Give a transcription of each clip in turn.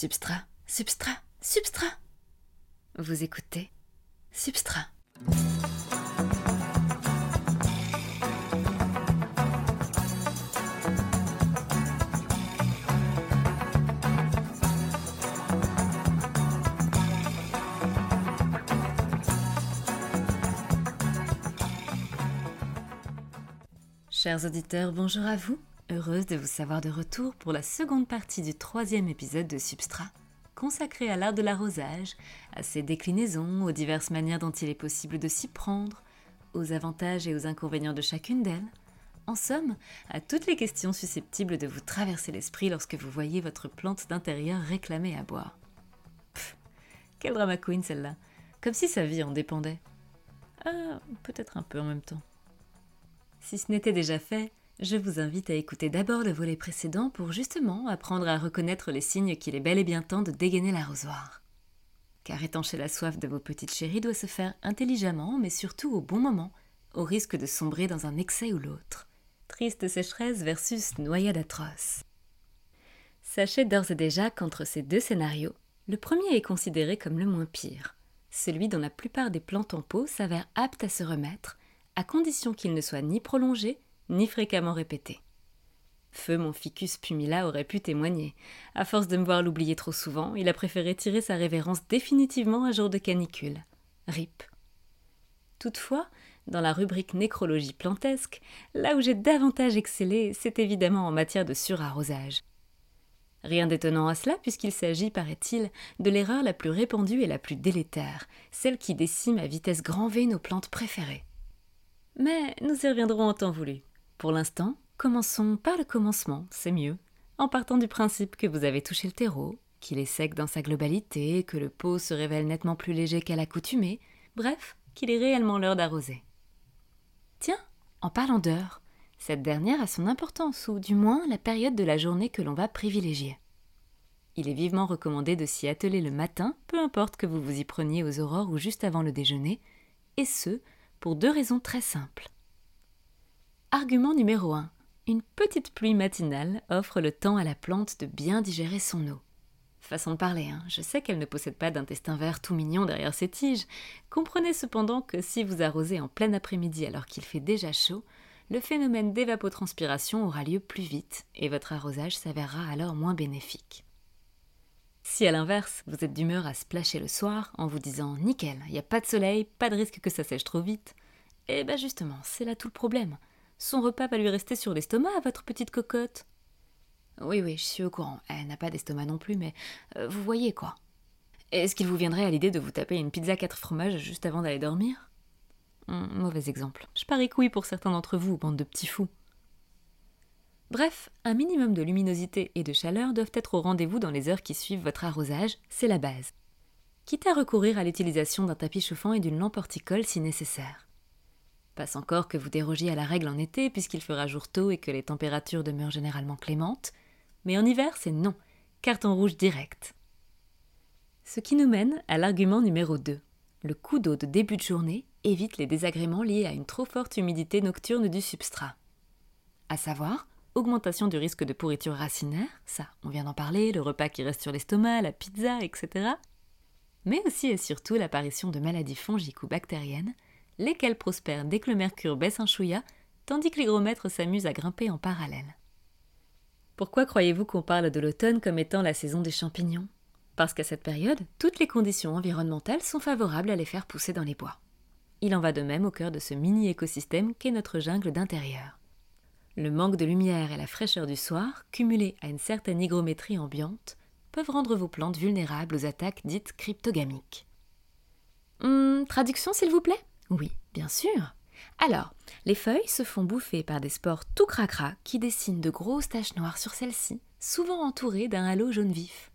Substrat, substrat, substrat. Vous écoutez Substrat. Chers auditeurs, bonjour à vous. Heureuse de vous savoir de retour pour la seconde partie du troisième épisode de Substrat, consacré à l'art de l'arrosage, à ses déclinaisons, aux diverses manières dont il est possible de s'y prendre, aux avantages et aux inconvénients de chacune d'elles, en somme, à toutes les questions susceptibles de vous traverser l'esprit lorsque vous voyez votre plante d'intérieur réclamer à boire. Pfff, quelle drama queen celle-là, comme si sa vie en dépendait. Ah, peut-être un peu en même temps. Si ce n'était déjà fait, je vous invite à écouter d'abord le volet précédent pour justement apprendre à reconnaître les signes qu'il est bel et bien temps de dégainer l'arrosoir. Car étancher la soif de vos petites chéries doit se faire intelligemment, mais surtout au bon moment, au risque de sombrer dans un excès ou l'autre. Triste sécheresse versus noyade atroce. Sachez d'ores et déjà qu'entre ces deux scénarios, le premier est considéré comme le moins pire, celui dont la plupart des plantes en pot s'avèrent aptes à se remettre, à condition qu'il ne soit ni prolongé, ni fréquemment répété. Feu mon ficus pumila aurait pu témoigner. À force de me voir l'oublier trop souvent, il a préféré tirer sa révérence définitivement un jour de canicule. RIP. Toutefois, dans la rubrique nécrologie plantesque, là où j'ai davantage excellé, c'est évidemment en matière de surarrosage. Rien d'étonnant à cela, puisqu'il s'agit, paraît-il, de l'erreur la plus répandue et la plus délétère, celle qui décime à vitesse grand V nos plantes préférées. Mais nous y reviendrons en temps voulu. Pour l'instant, commençons par le commencement, c'est mieux, en partant du principe que vous avez touché le terreau, qu'il est sec dans sa globalité, que le pot se révèle nettement plus léger qu'à l'accoutumée, bref, qu'il est réellement l'heure d'arroser. Tiens, en parlant d'heure, cette dernière a son importance, ou du moins la période de la journée que l'on va privilégier. Il est vivement recommandé de s'y atteler le matin, peu importe que vous vous y preniez aux aurores ou juste avant le déjeuner, et ce, pour deux raisons très simples. Argument numéro 1. Une petite pluie matinale offre le temps à la plante de bien digérer son eau. Façon de parler, hein. je sais qu'elle ne possède pas d'intestin vert tout mignon derrière ses tiges. Comprenez cependant que si vous arrosez en plein après-midi alors qu'il fait déjà chaud, le phénomène d'évapotranspiration aura lieu plus vite et votre arrosage s'avérera alors moins bénéfique. Si à l'inverse, vous êtes d'humeur à splasher le soir en vous disant nickel, il n'y a pas de soleil, pas de risque que ça sèche trop vite, eh ben justement, c'est là tout le problème. Son repas va lui rester sur l'estomac à votre petite cocotte. Oui, oui, je suis au courant. Elle n'a pas d'estomac non plus, mais euh, vous voyez quoi. Est-ce qu'il vous viendrait à l'idée de vous taper une pizza quatre fromages juste avant d'aller dormir? Hum, Mauvais exemple. Je parie que oui pour certains d'entre vous, bande de petits fous. Bref, un minimum de luminosité et de chaleur doivent être au rendez-vous dans les heures qui suivent votre arrosage, c'est la base. Quitte à recourir à l'utilisation d'un tapis chauffant et d'une lampe horticole si nécessaire. Passe encore que vous dérogiez à la règle en été puisqu'il fera jour tôt et que les températures demeurent généralement clémentes, mais en hiver c'est non, carton rouge direct. Ce qui nous mène à l'argument numéro 2. Le coup d'eau de début de journée évite les désagréments liés à une trop forte humidité nocturne du substrat. À savoir, augmentation du risque de pourriture racinaire, ça on vient d'en parler, le repas qui reste sur l'estomac, la pizza, etc. Mais aussi et surtout l'apparition de maladies fongiques ou bactériennes, lesquels prospèrent dès que le mercure baisse un chouïa, tandis que l'hygromètre s'amuse à grimper en parallèle. Pourquoi croyez-vous qu'on parle de l'automne comme étant la saison des champignons? Parce qu'à cette période, toutes les conditions environnementales sont favorables à les faire pousser dans les bois. Il en va de même au cœur de ce mini-écosystème qu'est notre jungle d'intérieur. Le manque de lumière et la fraîcheur du soir, cumulés à une certaine hygrométrie ambiante, peuvent rendre vos plantes vulnérables aux attaques dites cryptogamiques. Hum, traduction s'il vous plaît? Oui, bien sûr. Alors, les feuilles se font bouffer par des spores tout cracra qui dessinent de grosses taches noires sur celles-ci, souvent entourées d'un halo jaune vif.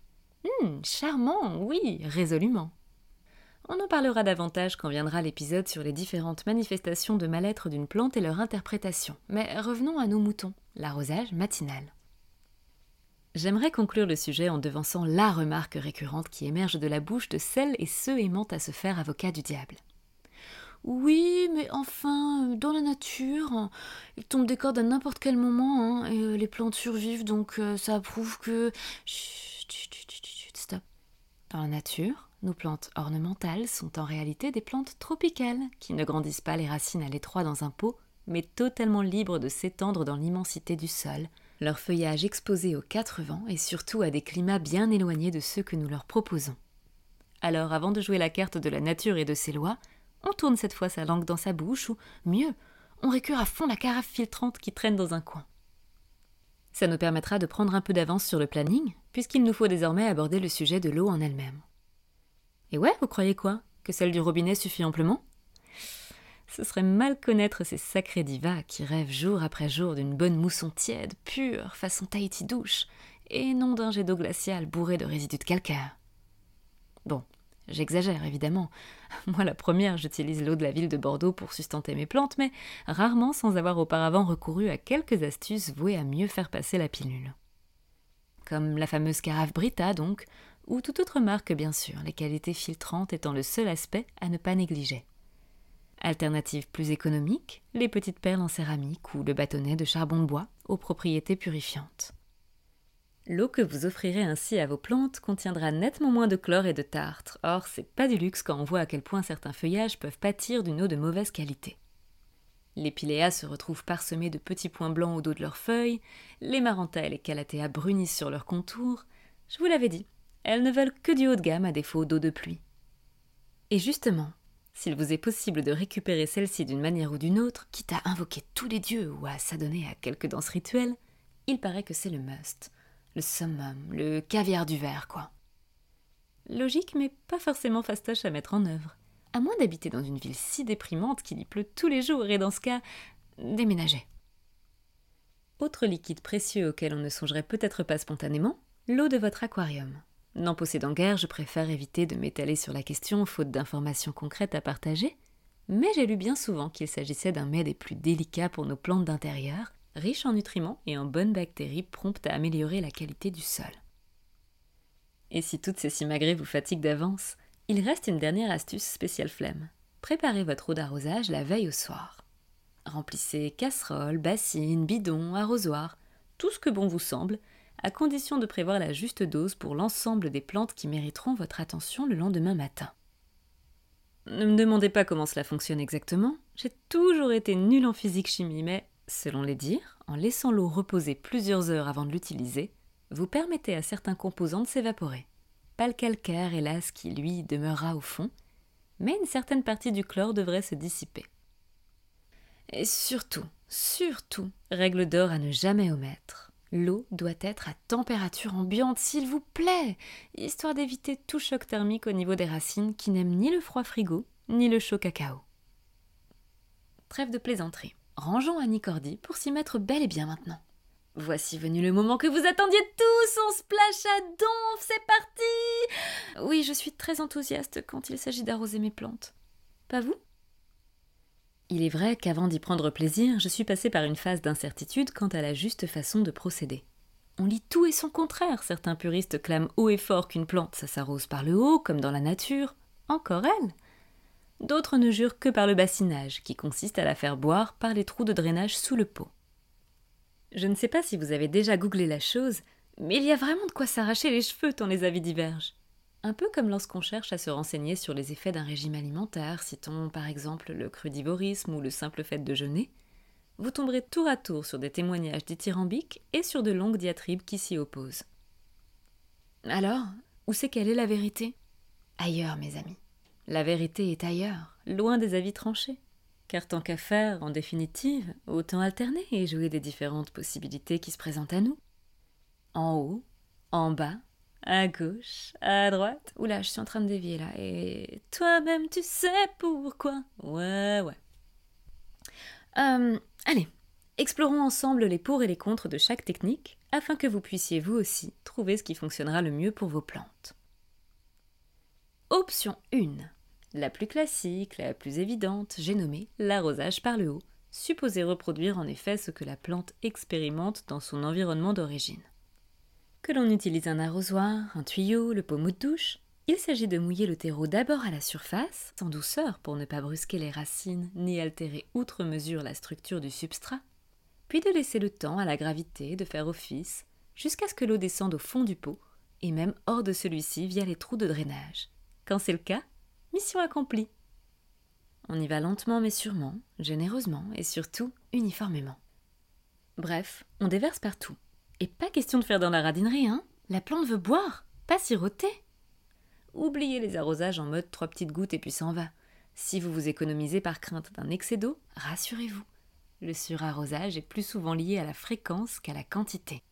Hum, charmant, oui, résolument. On en parlera davantage quand viendra l'épisode sur les différentes manifestations de mal-être d'une plante et leur interprétation. Mais revenons à nos moutons, l'arrosage matinal. J'aimerais conclure le sujet en devançant la remarque récurrente qui émerge de la bouche de celles et ceux aimant à se faire avocat du diable. Oui, mais enfin, euh, dans la nature, il tombe des cordes à n'importe quel moment, hein, et euh, les plantes survivent, donc euh, ça prouve que... Dans la nature, nos plantes ornementales sont en réalité des plantes tropicales qui ne grandissent pas les racines à l'étroit dans un pot, mais totalement libres de s'étendre dans l'immensité du sol, leur feuillage exposé aux quatre vents et surtout à des climats bien éloignés de ceux que nous leur proposons. Alors, avant de jouer la carte de la nature et de ses lois, on tourne cette fois sa langue dans sa bouche, ou mieux, on récure à fond la carafe filtrante qui traîne dans un coin. Ça nous permettra de prendre un peu d'avance sur le planning, puisqu'il nous faut désormais aborder le sujet de l'eau en elle-même. Et ouais, vous croyez quoi? Que celle du robinet suffit amplement? Ce serait mal connaître ces sacrés divas qui rêvent jour après jour d'une bonne mousson tiède, pure, façon Tahiti douche, et non d'un jet d'eau glaciale bourré de résidus de calcaire. Bon, J'exagère évidemment. Moi, la première, j'utilise l'eau de la ville de Bordeaux pour sustenter mes plantes, mais rarement sans avoir auparavant recouru à quelques astuces vouées à mieux faire passer la pilule. Comme la fameuse carafe Brita, donc, ou toute autre marque, bien sûr, les qualités filtrantes étant le seul aspect à ne pas négliger. Alternative plus économique, les petites perles en céramique ou le bâtonnet de charbon de bois aux propriétés purifiantes. L'eau que vous offrirez ainsi à vos plantes contiendra nettement moins de chlore et de tartre. Or, c'est pas du luxe quand on voit à quel point certains feuillages peuvent pâtir d'une eau de mauvaise qualité. Les piléas se retrouvent parsemés de petits points blancs au dos de leurs feuilles, les marantas et les calatéas brunissent sur leurs contours. Je vous l'avais dit, elles ne veulent que du haut de gamme à défaut d'eau de pluie. Et justement, s'il vous est possible de récupérer celle-ci d'une manière ou d'une autre, quitte à invoquer tous les dieux ou à s'adonner à quelques danses rituelles, il paraît que c'est le must le summum, le caviar du verre, quoi. Logique, mais pas forcément fastoche à mettre en œuvre. À moins d'habiter dans une ville si déprimante qu'il y pleut tous les jours et dans ce cas, déménager. Autre liquide précieux auquel on ne songerait peut-être pas spontanément, l'eau de votre aquarium. N'en possédant guère, je préfère éviter de m'étaler sur la question faute d'informations concrètes à partager, mais j'ai lu bien souvent qu'il s'agissait d'un mets des plus délicats pour nos plantes d'intérieur, riche en nutriments et en bonnes bactéries promptes à améliorer la qualité du sol. Et si toutes ces simagrées vous fatiguent d'avance, il reste une dernière astuce spéciale flemme. Préparez votre eau d'arrosage la veille au soir. Remplissez casseroles, bassines, bidons, arrosoirs, tout ce que bon vous semble, à condition de prévoir la juste dose pour l'ensemble des plantes qui mériteront votre attention le lendemain matin. Ne me demandez pas comment cela fonctionne exactement, j'ai toujours été nulle en physique-chimie, mais Selon les dires, en laissant l'eau reposer plusieurs heures avant de l'utiliser, vous permettez à certains composants de s'évaporer. Pas le calcaire, hélas, qui lui demeurera au fond, mais une certaine partie du chlore devrait se dissiper. Et surtout, surtout, règle d'or à ne jamais omettre. L'eau doit être à température ambiante, s'il vous plaît, histoire d'éviter tout choc thermique au niveau des racines qui n'aiment ni le froid frigo, ni le chaud cacao. Trêve de plaisanterie. Rangeons Annie pour s'y mettre bel et bien maintenant. Voici venu le moment que vous attendiez tous, on splash à donf, c'est parti Oui, je suis très enthousiaste quand il s'agit d'arroser mes plantes. Pas vous? Il est vrai qu'avant d'y prendre plaisir, je suis passée par une phase d'incertitude quant à la juste façon de procéder. On lit tout et son contraire. Certains puristes clament haut et fort qu'une plante, ça s'arrose par le haut, comme dans la nature. Encore elle D'autres ne jurent que par le bassinage, qui consiste à la faire boire par les trous de drainage sous le pot. Je ne sais pas si vous avez déjà googlé la chose, mais il y a vraiment de quoi s'arracher les cheveux tant les avis divergent. Un peu comme lorsqu'on cherche à se renseigner sur les effets d'un régime alimentaire, citons par exemple le crudivorisme ou le simple fait de jeûner, vous tomberez tour à tour sur des témoignages dithyrambiques et sur de longues diatribes qui s'y opposent. Alors, où c'est quelle est la vérité? Ailleurs, mes amis. La vérité est ailleurs, loin des avis tranchés. Car tant qu'à faire, en définitive, autant alterner et jouer des différentes possibilités qui se présentent à nous. En haut, en bas, à gauche, à droite. Oula, je suis en train de dévier là. Et toi-même, tu sais pourquoi. Ouais, ouais. Euh, allez, explorons ensemble les pour et les contre de chaque technique afin que vous puissiez vous aussi trouver ce qui fonctionnera le mieux pour vos plantes. Option 1. La plus classique, la plus évidente, j'ai nommé l'arrosage par le haut, supposé reproduire en effet ce que la plante expérimente dans son environnement d'origine. Que l'on utilise un arrosoir, un tuyau, le pommeau de douche, il s'agit de mouiller le terreau d'abord à la surface, sans douceur pour ne pas brusquer les racines ni altérer outre mesure la structure du substrat, puis de laisser le temps à la gravité de faire office jusqu'à ce que l'eau descende au fond du pot et même hors de celui-ci via les trous de drainage. Quand c'est le cas, mission accomplie. On y va lentement mais sûrement, généreusement et surtout uniformément. Bref, on déverse partout. Et pas question de faire dans la radinerie, hein La plante veut boire, pas siroter. Oubliez les arrosages en mode trois petites gouttes et puis s'en va. Si vous vous économisez par crainte d'un excès d'eau, rassurez-vous. Le surarrosage est plus souvent lié à la fréquence qu'à la quantité.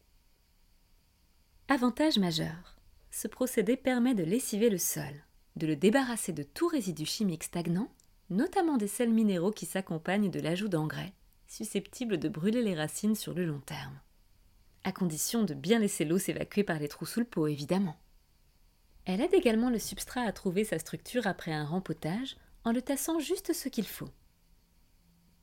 Avantage majeur. Ce procédé permet de lessiver le sol, de le débarrasser de tout résidu chimique stagnant, notamment des sels minéraux qui s'accompagnent de l'ajout d'engrais, susceptibles de brûler les racines sur le long terme. À condition de bien laisser l'eau s'évacuer par les trous sous le pot, évidemment. Elle aide également le substrat à trouver sa structure après un rempotage en le tassant juste ce qu'il faut.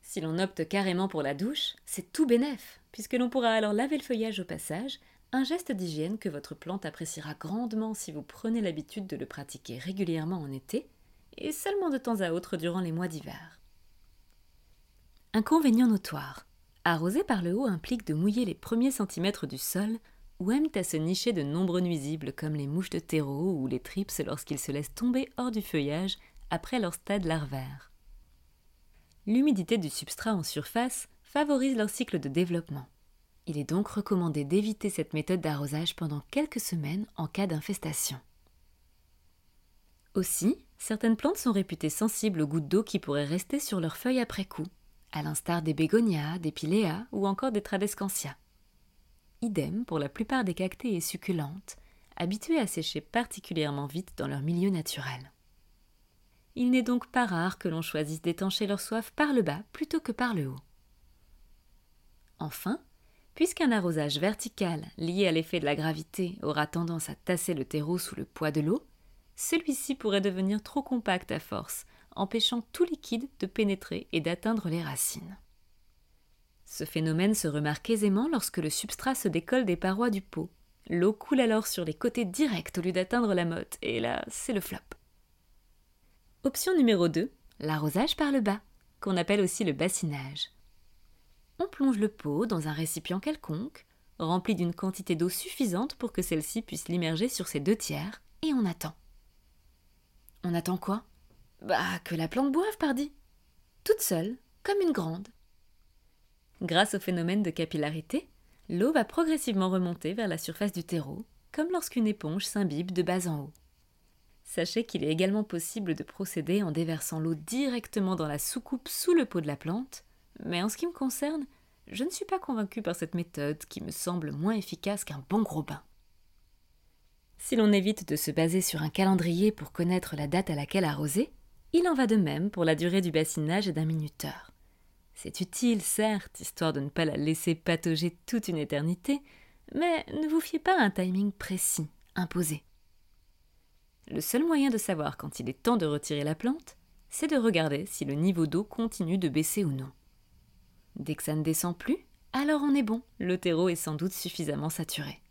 Si l'on opte carrément pour la douche, c'est tout bénef, puisque l'on pourra alors laver le feuillage au passage un geste d'hygiène que votre plante appréciera grandement si vous prenez l'habitude de le pratiquer régulièrement en été et seulement de temps à autre durant les mois d'hiver. Inconvénient notoire. Arroser par le haut implique de mouiller les premiers centimètres du sol où aiment à se nicher de nombreux nuisibles comme les mouches de terreau ou les trips lorsqu'ils se laissent tomber hors du feuillage après leur stade larvaire. L'humidité du substrat en surface favorise leur cycle de développement. Il est donc recommandé d'éviter cette méthode d'arrosage pendant quelques semaines en cas d'infestation. Aussi, certaines plantes sont réputées sensibles aux gouttes d'eau qui pourraient rester sur leurs feuilles après coup, à l'instar des bégonias, des piléas ou encore des tradescantia. Idem pour la plupart des cactés et succulentes, habituées à sécher particulièrement vite dans leur milieu naturel. Il n'est donc pas rare que l'on choisisse d'étancher leur soif par le bas plutôt que par le haut. Enfin, Puisqu'un arrosage vertical lié à l'effet de la gravité aura tendance à tasser le terreau sous le poids de l'eau, celui-ci pourrait devenir trop compact à force, empêchant tout liquide de pénétrer et d'atteindre les racines. Ce phénomène se remarque aisément lorsque le substrat se décolle des parois du pot. L'eau coule alors sur les côtés directs au lieu d'atteindre la motte, et là, c'est le flop. Option numéro 2, l'arrosage par le bas, qu'on appelle aussi le bassinage on plonge le pot dans un récipient quelconque, rempli d'une quantité d'eau suffisante pour que celle-ci puisse l'immerger sur ses deux tiers, et on attend. On attend quoi? Bah, que la plante boive, pardi Toute seule, comme une grande. Grâce au phénomène de capillarité, l'eau va progressivement remonter vers la surface du terreau, comme lorsqu'une éponge s'imbibe de bas en haut. Sachez qu'il est également possible de procéder en déversant l'eau directement dans la soucoupe sous le pot de la plante, mais en ce qui me concerne, je ne suis pas convaincue par cette méthode qui me semble moins efficace qu'un bon gros bain. Si l'on évite de se baser sur un calendrier pour connaître la date à laquelle arroser, il en va de même pour la durée du bassinage d'un minuteur. C'est utile, certes, histoire de ne pas la laisser patauger toute une éternité, mais ne vous fiez pas à un timing précis, imposé. Le seul moyen de savoir quand il est temps de retirer la plante, c'est de regarder si le niveau d'eau continue de baisser ou non. Dès que ça ne descend plus, alors on est bon, le terreau est sans doute suffisamment saturé.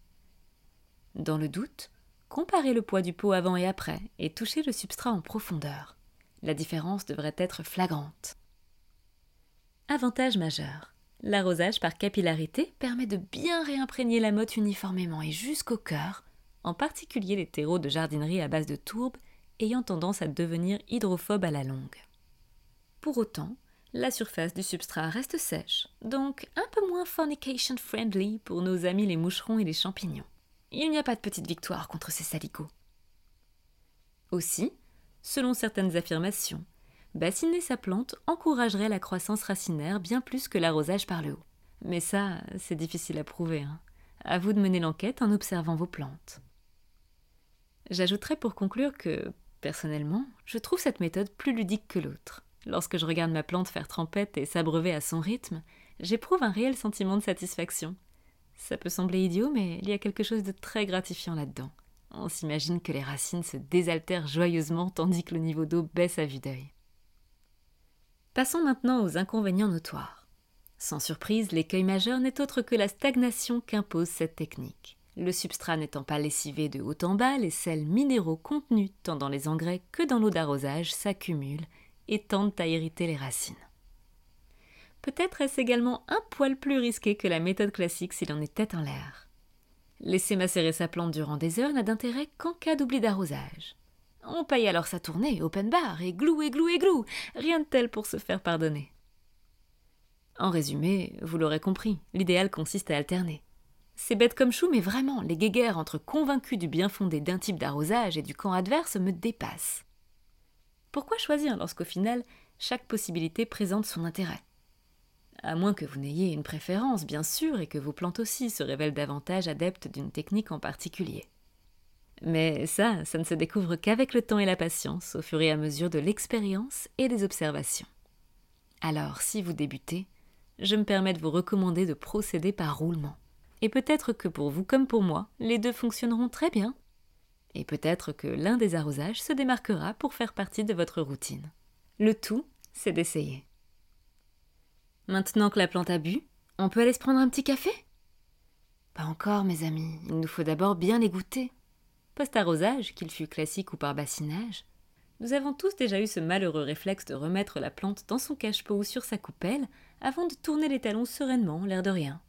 Dans le doute, comparez le poids du pot avant et après et touchez le substrat en profondeur. La différence devrait être flagrante. Avantage majeur. L'arrosage par capillarité permet de bien réimprégner la motte uniformément et jusqu'au cœur, en particulier les terreaux de jardinerie à base de tourbe ayant tendance à devenir hydrophobes à la longue. Pour autant, la surface du substrat reste sèche, donc un peu moins fornication friendly pour nos amis les moucherons et les champignons. Il n'y a pas de petite victoire contre ces salicots. Aussi, selon certaines affirmations, bassiner sa plante encouragerait la croissance racinaire bien plus que l'arrosage par le haut. Mais ça, c'est difficile à prouver. Hein. À vous de mener l'enquête en observant vos plantes. J'ajouterai pour conclure que, personnellement, je trouve cette méthode plus ludique que l'autre. Lorsque je regarde ma plante faire trempette et s'abreuver à son rythme, j'éprouve un réel sentiment de satisfaction. Ça peut sembler idiot, mais il y a quelque chose de très gratifiant là-dedans. On s'imagine que les racines se désaltèrent joyeusement tandis que le niveau d'eau baisse à vue d'œil. Passons maintenant aux inconvénients notoires. Sans surprise, l'écueil majeur n'est autre que la stagnation qu'impose cette technique. Le substrat n'étant pas lessivé de haut en bas, les sels minéraux contenus tant dans les engrais que dans l'eau d'arrosage s'accumulent et tendent à irriter les racines. Peut-être est-ce également un poil plus risqué que la méthode classique s'il en tête en l'air. Laisser macérer sa plante durant des heures n'a d'intérêt qu'en cas d'oubli d'arrosage. On paye alors sa tournée, open bar, et glou et glou et glou, rien de tel pour se faire pardonner. En résumé, vous l'aurez compris, l'idéal consiste à alterner. C'est bête comme chou, mais vraiment, les guéguerres entre convaincus du bien fondé d'un type d'arrosage et du camp adverse me dépassent. Pourquoi choisir lorsqu'au final, chaque possibilité présente son intérêt? À moins que vous n'ayez une préférence, bien sûr, et que vos plantes aussi se révèlent davantage adeptes d'une technique en particulier. Mais ça, ça ne se découvre qu'avec le temps et la patience, au fur et à mesure de l'expérience et des observations. Alors, si vous débutez, je me permets de vous recommander de procéder par roulement. Et peut-être que pour vous comme pour moi, les deux fonctionneront très bien. Et peut-être que l'un des arrosages se démarquera pour faire partie de votre routine. Le tout, c'est d'essayer. Maintenant que la plante a bu, on peut aller se prendre un petit café? Pas encore, mes amis, il nous faut d'abord bien les goûter. Post-arrosage, qu'il fût classique ou par bassinage, nous avons tous déjà eu ce malheureux réflexe de remettre la plante dans son cache-pot ou sur sa coupelle avant de tourner les talons sereinement, l'air de rien.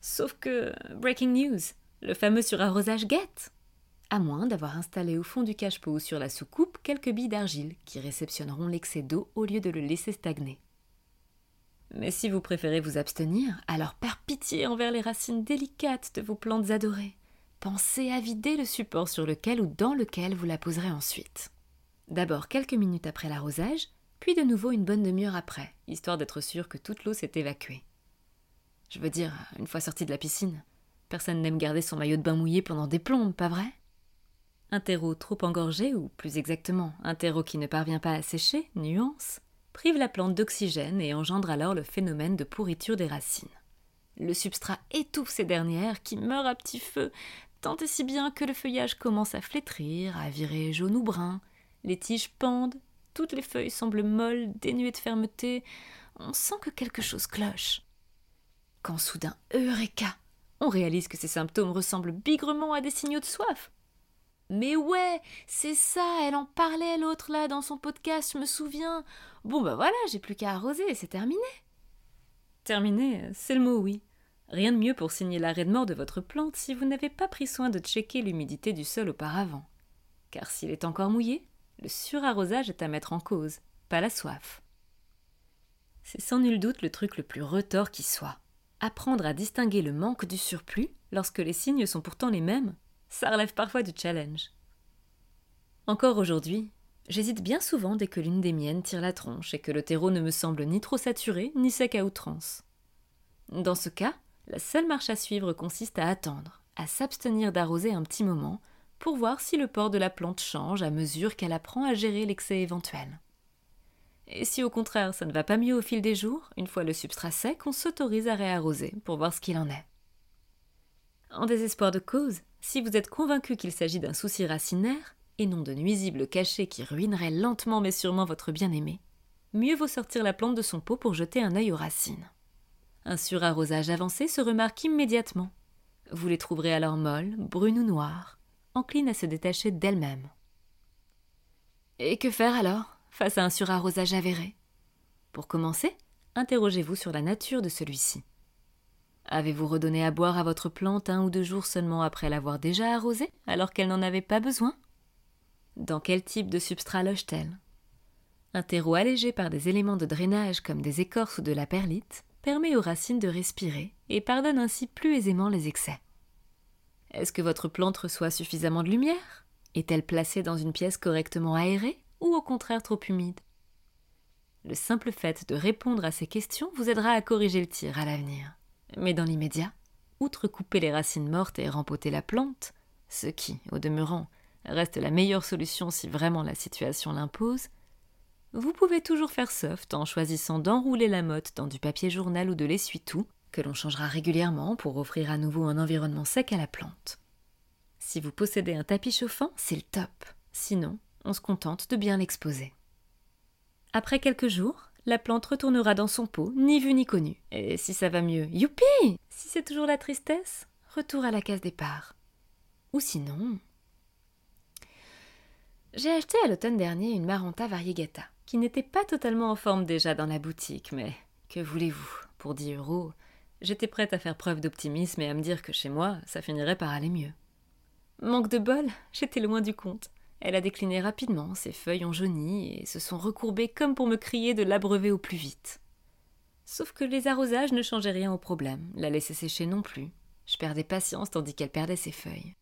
Sauf que, breaking news, le fameux surarrosage guette À moins d'avoir installé au fond du cache-pot ou sur la soucoupe quelques billes d'argile qui réceptionneront l'excès d'eau au lieu de le laisser stagner. Mais si vous préférez vous abstenir, alors par pitié envers les racines délicates de vos plantes adorées, pensez à vider le support sur lequel ou dans lequel vous la poserez ensuite. D'abord quelques minutes après l'arrosage, puis de nouveau une bonne demi-heure après, histoire d'être sûr que toute l'eau s'est évacuée. Je veux dire, une fois sorti de la piscine, personne n'aime garder son maillot de bain mouillé pendant des plombes, pas vrai? Un terreau trop engorgé, ou plus exactement, un terreau qui ne parvient pas à sécher, nuance, prive la plante d'oxygène et engendre alors le phénomène de pourriture des racines. Le substrat étouffe ces dernières qui meurent à petit feu, tant et si bien que le feuillage commence à flétrir, à virer jaune ou brun, les tiges pendent, toutes les feuilles semblent molles, dénuées de fermeté. On sent que quelque chose cloche. Quand soudain, Eureka On réalise que ces symptômes ressemblent bigrement à des signaux de soif. Mais ouais, c'est ça, elle en parlait l'autre là dans son podcast, je me souviens. Bon bah voilà, j'ai plus qu'à arroser, c'est terminé. Terminé, c'est le mot oui. Rien de mieux pour signer l'arrêt de mort de votre plante si vous n'avez pas pris soin de checker l'humidité du sol auparavant. Car s'il est encore mouillé, le surarrosage est à mettre en cause, pas la soif. C'est sans nul doute le truc le plus retors qui soit. Apprendre à distinguer le manque du surplus lorsque les signes sont pourtant les mêmes, ça relève parfois du challenge. Encore aujourd'hui, j'hésite bien souvent dès que l'une des miennes tire la tronche et que le terreau ne me semble ni trop saturé ni sec à outrance. Dans ce cas, la seule marche à suivre consiste à attendre, à s'abstenir d'arroser un petit moment pour voir si le port de la plante change à mesure qu'elle apprend à gérer l'excès éventuel. Et si au contraire ça ne va pas mieux au fil des jours, une fois le substrat sec, on s'autorise à réarroser pour voir ce qu'il en est. En désespoir de cause, si vous êtes convaincu qu'il s'agit d'un souci racinaire, et non de nuisibles cachets qui ruineraient lentement mais sûrement votre bien-aimé, mieux vaut sortir la plante de son pot pour jeter un œil aux racines. Un surarrosage avancé se remarque immédiatement. Vous les trouverez alors molles, brunes ou noires, encline à se détacher d'elle-même. Et que faire alors, face à un surarrosage avéré? Pour commencer, interrogez-vous sur la nature de celui-ci. Avez-vous redonné à boire à votre plante un ou deux jours seulement après l'avoir déjà arrosée, alors qu'elle n'en avait pas besoin? Dans quel type de substrat loge-t-elle? Un terreau allégé par des éléments de drainage comme des écorces ou de la perlite permet aux racines de respirer et pardonne ainsi plus aisément les excès. Est-ce que votre plante reçoit suffisamment de lumière? Est-elle placée dans une pièce correctement aérée ou au contraire trop humide? Le simple fait de répondre à ces questions vous aidera à corriger le tir à l'avenir. Mais dans l'immédiat, outre couper les racines mortes et rempoter la plante, ce qui, au demeurant, reste la meilleure solution si vraiment la situation l'impose, vous pouvez toujours faire soft en choisissant d'enrouler la motte dans du papier journal ou de l'essuie-tout que l'on changera régulièrement pour offrir à nouveau un environnement sec à la plante. Si vous possédez un tapis chauffant, c'est le top. Sinon, on se contente de bien l'exposer. Après quelques jours, la plante retournera dans son pot, ni vu ni connu. Et si ça va mieux, youpi Si c'est toujours la tristesse, retour à la case départ. Ou sinon. J'ai acheté à l'automne dernier une Maranta variegata, qui n'était pas totalement en forme déjà dans la boutique, mais que voulez-vous? Pour 10 euros, J'étais prête à faire preuve d'optimisme et à me dire que chez moi, ça finirait par aller mieux. Manque de bol, j'étais loin du compte. Elle a décliné rapidement, ses feuilles ont jauni et se sont recourbées comme pour me crier de l'abreuver au plus vite. Sauf que les arrosages ne changeaient rien au problème, la laisser sécher non plus. Je perdais patience tandis qu'elle perdait ses feuilles.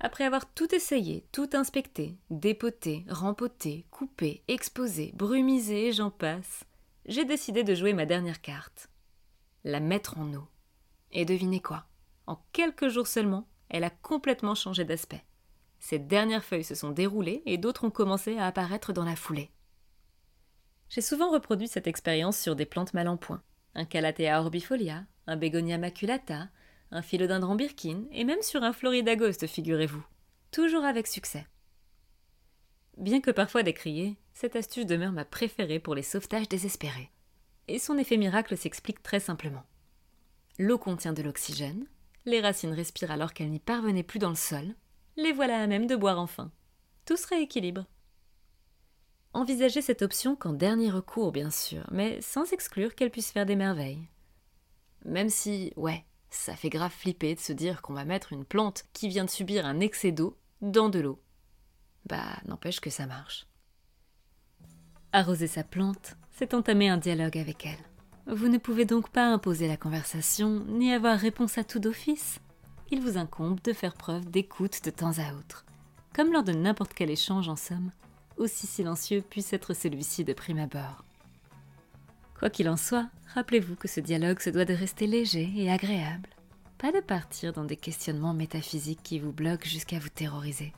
Après avoir tout essayé, tout inspecté, dépoté, rempoté, coupé, exposé, brumisé, j'en passe, j'ai décidé de jouer ma dernière carte. La mettre en eau. Et devinez quoi? En quelques jours seulement, elle a complètement changé d'aspect. Ces dernières feuilles se sont déroulées et d'autres ont commencé à apparaître dans la foulée. J'ai souvent reproduit cette expérience sur des plantes mal en point. Un Calathea orbifolia, un Begonia maculata, un philodendron birkin et même sur un Floridagoste, figurez-vous. Toujours avec succès. Bien que parfois décriée, cette astuce demeure ma préférée pour les sauvetages désespérés. Et son effet miracle s'explique très simplement. L'eau contient de l'oxygène, les racines respirent alors qu'elles n'y parvenaient plus dans le sol, les voilà à même de boire enfin. Tout se rééquilibre. Envisagez cette option qu'en dernier recours, bien sûr, mais sans exclure qu'elle puisse faire des merveilles. Même si, ouais, ça fait grave flipper de se dire qu'on va mettre une plante qui vient de subir un excès d'eau dans de l'eau. Bah, n'empêche que ça marche. Arroser sa plante, c'est entamer un dialogue avec elle. Vous ne pouvez donc pas imposer la conversation, ni avoir réponse à tout d'office il vous incombe de faire preuve d'écoute de temps à autre, comme lors de n'importe quel échange en somme, aussi silencieux puisse être celui-ci de prime abord. Quoi qu'il en soit, rappelez-vous que ce dialogue se doit de rester léger et agréable, pas de partir dans des questionnements métaphysiques qui vous bloquent jusqu'à vous terroriser.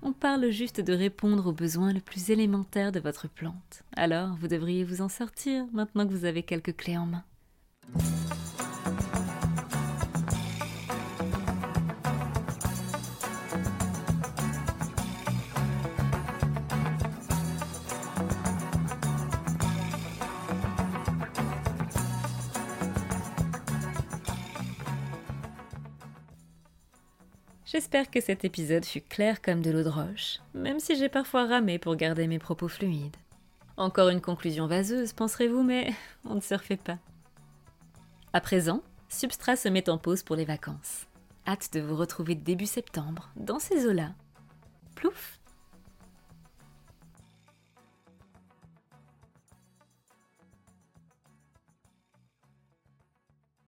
On parle juste de répondre aux besoins le plus élémentaires de votre plante. Alors, vous devriez vous en sortir maintenant que vous avez quelques clés en main. J'espère que cet épisode fut clair comme de l'eau de roche, même si j'ai parfois ramé pour garder mes propos fluides. Encore une conclusion vaseuse, penserez-vous, mais on ne se refait pas. À présent, Substrat se met en pause pour les vacances. Hâte de vous retrouver début septembre, dans ces eaux-là. Plouf